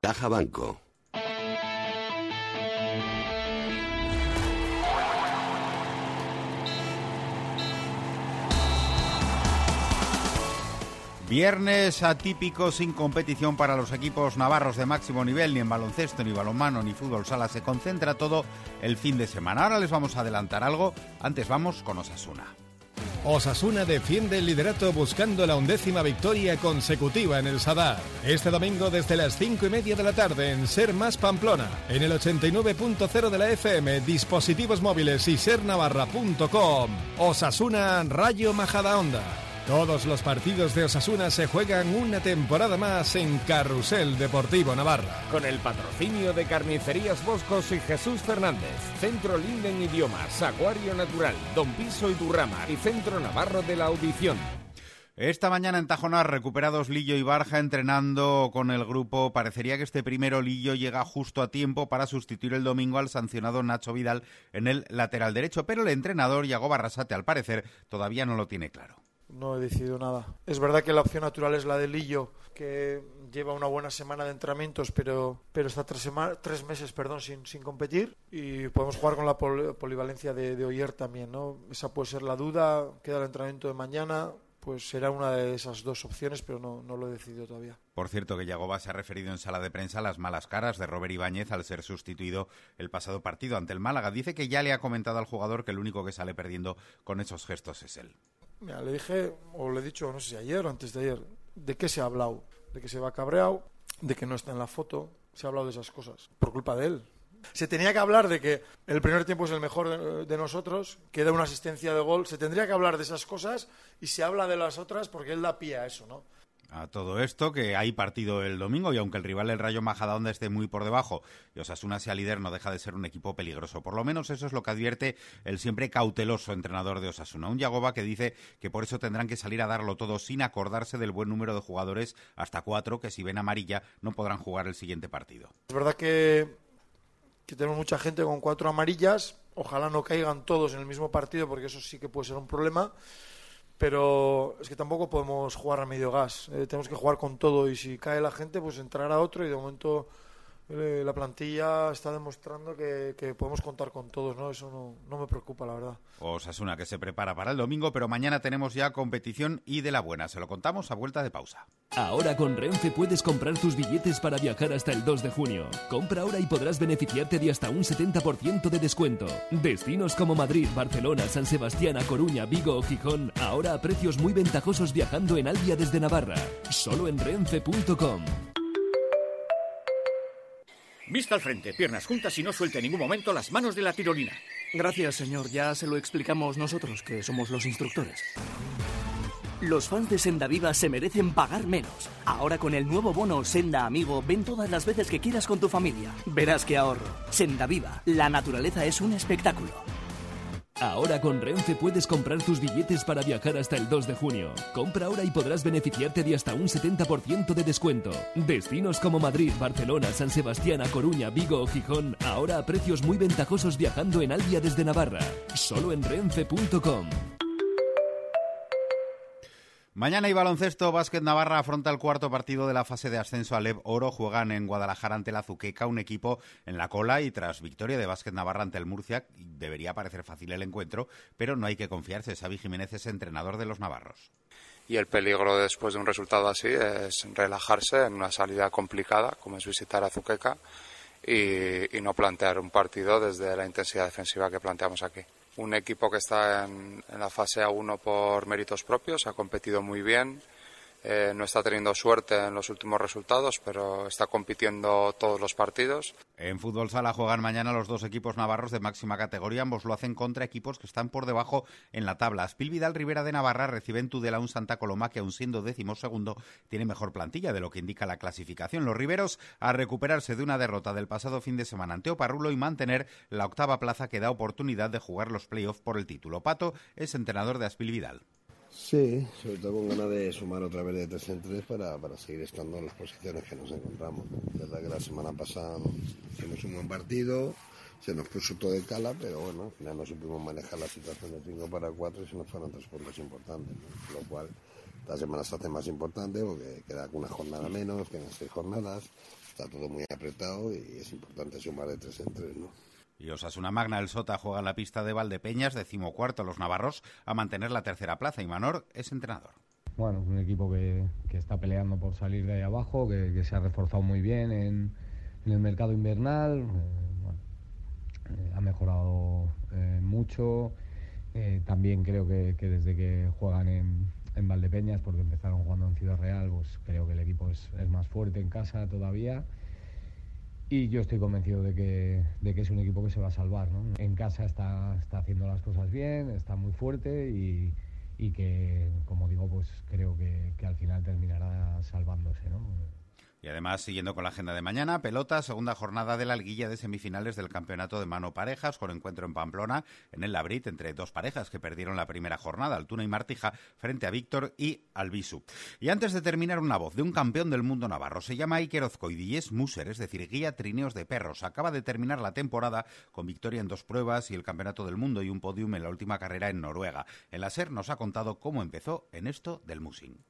Caja Banco. Viernes atípico sin competición para los equipos navarros de máximo nivel, ni en baloncesto, ni balonmano, ni fútbol sala. Se concentra todo el fin de semana. Ahora les vamos a adelantar algo. Antes vamos con Osasuna. Osasuna defiende el liderato buscando la undécima victoria consecutiva en el Sadar. Este domingo desde las 5 y media de la tarde en Ser Más Pamplona, en el 89.0 de la FM, dispositivos móviles y sernavarra.com. Osasuna Rayo Majadahonda. Todos los partidos de Osasuna se juegan una temporada más en Carrusel Deportivo Navarra. Con el patrocinio de Carnicerías Boscos y Jesús Fernández, Centro Linden Idiomas, Acuario Natural, Don Piso y Durrama y Centro Navarro de la Audición. Esta mañana en Tajonar, recuperados Lillo y Barja entrenando con el grupo. Parecería que este primero Lillo llega justo a tiempo para sustituir el domingo al sancionado Nacho Vidal en el lateral derecho, pero el entrenador Yago Barrasate, al parecer, todavía no lo tiene claro. No he decidido nada. Es verdad que la opción natural es la de Lillo, que lleva una buena semana de entrenamientos, pero, pero está tres, tres meses perdón, sin, sin competir. Y podemos jugar con la polivalencia de, de Oyer también. ¿no? Esa puede ser la duda. Queda el entrenamiento de mañana pues será una de esas dos opciones, pero no, no, lo he decidido todavía. Por cierto, que Yagoba se ha referido en sala de prensa a las malas caras de Robert Ibáñez al ser sustituido el pasado partido ante el Málaga. Dice que ya le ha comentado al jugador que el único que sale perdiendo con esos gestos es él. Mira, le dije, o le he dicho, no sé si ayer o antes de ayer, de qué se ha hablado. De que se va cabreado, de que no está en la foto. Se ha hablado de esas cosas. Por culpa de él. Se tenía que hablar de que el primer tiempo es el mejor de, nosotros, que da una asistencia de gol. Se tendría que hablar de esas cosas y se habla de las otras porque él da pie a eso, ¿no? A todo esto, que hay partido el domingo y aunque el rival el Rayo Majadahonda esté muy por debajo y Osasuna sea líder, no deja de ser un equipo peligroso. Por lo menos eso es lo que advierte el siempre cauteloso entrenador de Osasuna, un Yagoba que dice que por eso tendrán que salir a darlo todo sin acordarse del buen número de jugadores, hasta cuatro, que si ven amarilla no podrán jugar el siguiente partido. Es verdad que, que tenemos mucha gente con cuatro amarillas, ojalá no caigan todos en el mismo partido porque eso sí que puede ser un problema pero es que tampoco podemos jugar a medio gas. Eh, tenemos que jugar con todo y si cae la gente, pues entrará otro y de momento eh, la plantilla está demostrando que, podemos contar con todos, ¿no? Eso no, no, me preocupa, la verdad. Osasuna que se prepara para el domingo, pero mañana tenemos ya competición y de la buena. Se lo contamos a vuelta de pausa. Ahora con Renfe puedes comprar tus billetes para viajar hasta el 2 de junio. Compra ahora y podrás beneficiarte de hasta un 70% de descuento. Destinos como Madrid, Barcelona, San Sebastián, A Coruña, Vigo o Gijón, ahora a precios muy ventajosos viajando en Albia desde Navarra. Solo en renfe.com. Vista al frente, piernas juntas y no suelte en ningún momento las manos de la tirolina. Gracias, señor. Ya se lo explicamos nosotros, que somos los instructores. Los fans de Senda Viva se merecen pagar menos. Ahora con el nuevo bono Senda Amigo, ven todas las veces que quieras con tu familia. Verás que ahorro. Senda Viva, la naturaleza es un espectáculo. Ahora con Renfe puedes comprar tus billetes para viajar hasta el 2 de junio. Compra ahora y podrás beneficiarte de hasta un 70% de descuento. Destinos como Madrid, Barcelona, San Sebastián, A Coruña, Vigo o Gijón, ahora a precios muy ventajosos viajando en Albia desde Navarra. Solo en renfe.com. Mañana y baloncesto, Básquet Navarra afronta el cuarto partido de la fase de ascenso a Lev Oro. Juegan en Guadalajara ante la Zuqueca, un equipo en la cola y tras victoria de Básquet Navarra ante el Murcia, debería parecer fácil el encuentro, pero no hay que confiarse. Xavi Jiménez es entrenador de los navarros. Y el peligro después de un resultado así es relajarse en una salida complicada, como es visitar a Zuqueca, y no plantear un partido desde la intensidad defensiva que planteamos aquí un equipo que está en, la fase A1 por méritos propios, ha competido muy bien, eh, no está teniendo suerte en los últimos resultados, pero está compitiendo todos los partidos. En fútbol sala juegan mañana los dos equipos navarros de máxima categoría. Ambos lo hacen contra equipos que están por debajo en la tabla. Aspil Vidal Rivera de Navarra recibe en Tudela un Santa Coloma que, aun siendo décimo segundo, tiene mejor plantilla de lo que indica la clasificación. Los riberos a recuperarse de una derrota del pasado fin de semana ante Oparrulo y mantener la octava plaza que da oportunidad de jugar los playoffs por el título. Pato es entrenador de Aspil Vidal. Sí, sobre todo con ganas de sumar otra vez de tres en tres para, para seguir estando en las posiciones que nos encontramos. La verdad que la semana pasada hicimos un buen partido, se nos puso todo de cala, pero bueno, al final no supimos manejar la situación de 5 para 4 y se nos fueron tres puntos importantes, lo cual La semana se hace más importante porque queda una jornada menos, quedan seis jornadas, está todo muy apretado y es importante sumar de tres en tres, ¿no? Y Osasuna Magna del Sota juega en la pista de Valdepeñas, decimocuarto los navarros, a mantener la tercera plaza y Manor es entrenador. Bueno, un equipo que, está peleando por salir de ahí abajo, que, se ha reforzado muy bien en, el mercado invernal, eh, eh, ha mejorado eh, mucho. también creo que, desde que juegan en, en, Valdepeñas, porque empezaron jugando en Ciudad Real, pues creo que el equipo es, es más fuerte en casa todavía. Y yo estoy convencido de que, de que es un equipo que se va a salvar. ¿no? En casa está, está haciendo las cosas bien, está muy fuerte y, y que, como digo, pues creo que, que al final terminará salvándose. ¿no? Y además, siguiendo con la agenda de mañana, pelota, segunda jornada de la alguilla de semifinales del campeonato de mano parejas, con encuentro en Pamplona, en el Labrit, entre dos parejas que perdieron la primera jornada, Altuna y Martija, frente a Víctor y Albisu. Y antes de terminar, una voz de un campeón del mundo navarro. Se llama Iker Ozcoidi y es muser, es decir, guía trineos de perros. Acaba de terminar la temporada con victoria en dos pruebas y el campeonato del mundo y un podium en la última carrera en Noruega. El la SER nos ha contado cómo empezó en esto del musing.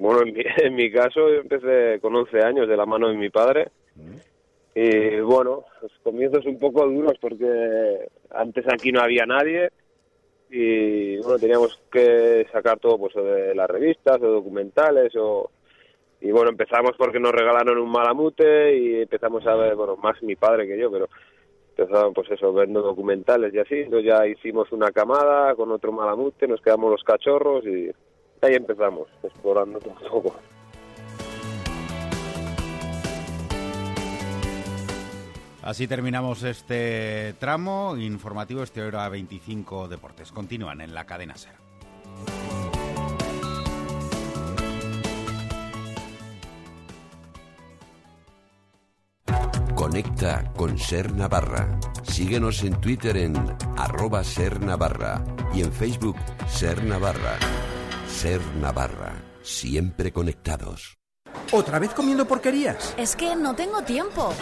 Bueno, en mi, caso yo empecé con 11 años de la mano de mi padre. Y bueno, los comienzos un poco duros porque antes aquí no había nadie. Y bueno, teníamos que sacar todo pues de las revistas o documentales o y bueno, empezamos porque nos regalaron un malamute y empezamos a ver, bueno, más mi padre que yo, pero empezamos pues eso, viendo documentales y así, entonces ya hicimos una camada con otro malamute, nos quedamos los cachorros y ahí empezamos, explorando todo un poco. Así terminamos este tramo informativo, este hora 25 Deportes. Continúan en la cadena SER. Conecta con Ser Navarra. Síguenos en Twitter en arroba Ser Navarra y en Facebook Ser Navarra. Ser Navarra, siempre conectados. ¿Otra vez comiendo porquerías? Es que no tengo tiempo.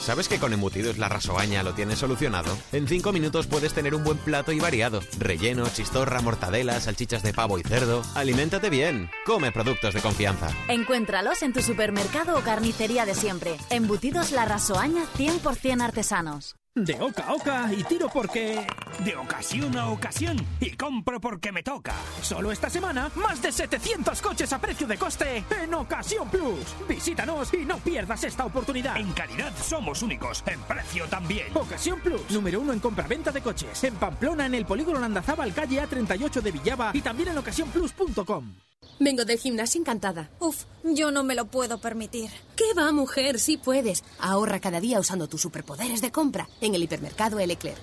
¿Sabes que con embutidos la rasoaña lo tienes solucionado? En 5 minutos puedes tener un buen plato y variado. Relleno, chistorra, mortadela, salchichas de pavo y cerdo. Aliméntate bien. Come productos de confianza. Encuéntralos en tu supermercado o carnicería de siempre. Embutidos la rasoaña 100% artesanos. De oca a oca y tiro porque... De ocasión a ocasión y compro porque me toca. Solo esta semana, más de 700 coches a precio de coste en Ocasión Plus. Visítanos y no pierdas esta oportunidad. En calidad somos únicos, en precio también. Ocasión Plus, número uno en compra-venta de coches. En Pamplona, en el polígono Landazábal, calle A38 de Villaba y también en ocasiónplus.com. Vengo del gimnasio encantada. Uf, yo no me lo puedo permitir. ¿Qué va, mujer? Sí puedes. Ahorra cada día usando tus superpoderes de compra en el hipermercado Leclerc.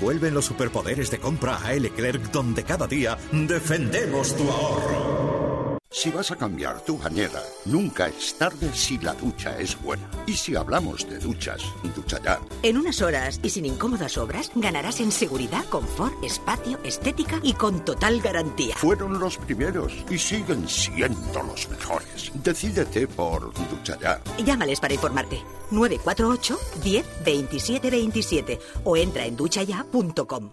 Vuelven los superpoderes de compra a Leclerc, donde cada día defendemos tu ahorro. Si vas a cambiar tu bañera, nunca es tarde si la ducha es buena. Y si hablamos de duchas, ducha ya. En unas horas y sin incómodas obras, ganarás en seguridad, confort, espacio, estética y con total garantía. Fueron los primeros y siguen siendo los mejores. Decídete por ducha ya. Llámales para informarte. 948 10 27 27 o entra en duchaya.com.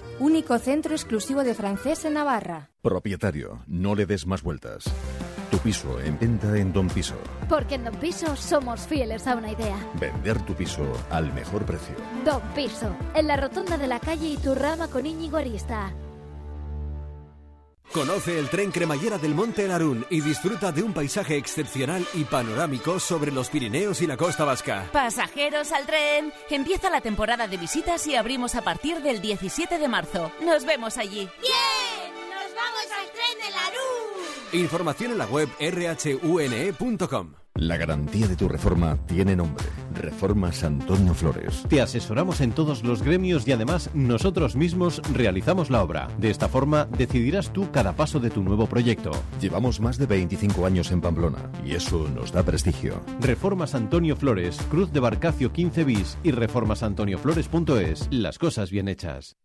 único centro exclusivo de francés en Navarra. Propietario, no le des más vueltas. Tu piso en venta en Don Piso. Porque en Don Piso somos fieles a una idea. Vender tu piso al mejor precio. Don Piso, en la rotonda de la calle Iturrama con Íñigo Arista. Conoce el tren cremallera del Monte Narún y disfruta de un paisaje excepcional y panorámico sobre los Pirineos y la costa vasca. Pasajeros al tren. Empieza la temporada de visitas y abrimos a partir del 17 de marzo. Nos vemos allí. ¡Bien! ¡Nos vamos al tren de Narún! Información en la web rhune.com. La garantía de tu reforma tiene nombre. Reformas Antonio Flores. Te asesoramos en todos los gremios y además nosotros mismos realizamos la obra. De esta forma decidirás tú cada paso de tu nuevo proyecto. Llevamos más de 25 años en Pamplona y eso nos da prestigio. Reformas Antonio Flores, Cruz de Barcacio 15 bis y reformasantonioflores.es. Las cosas bien hechas.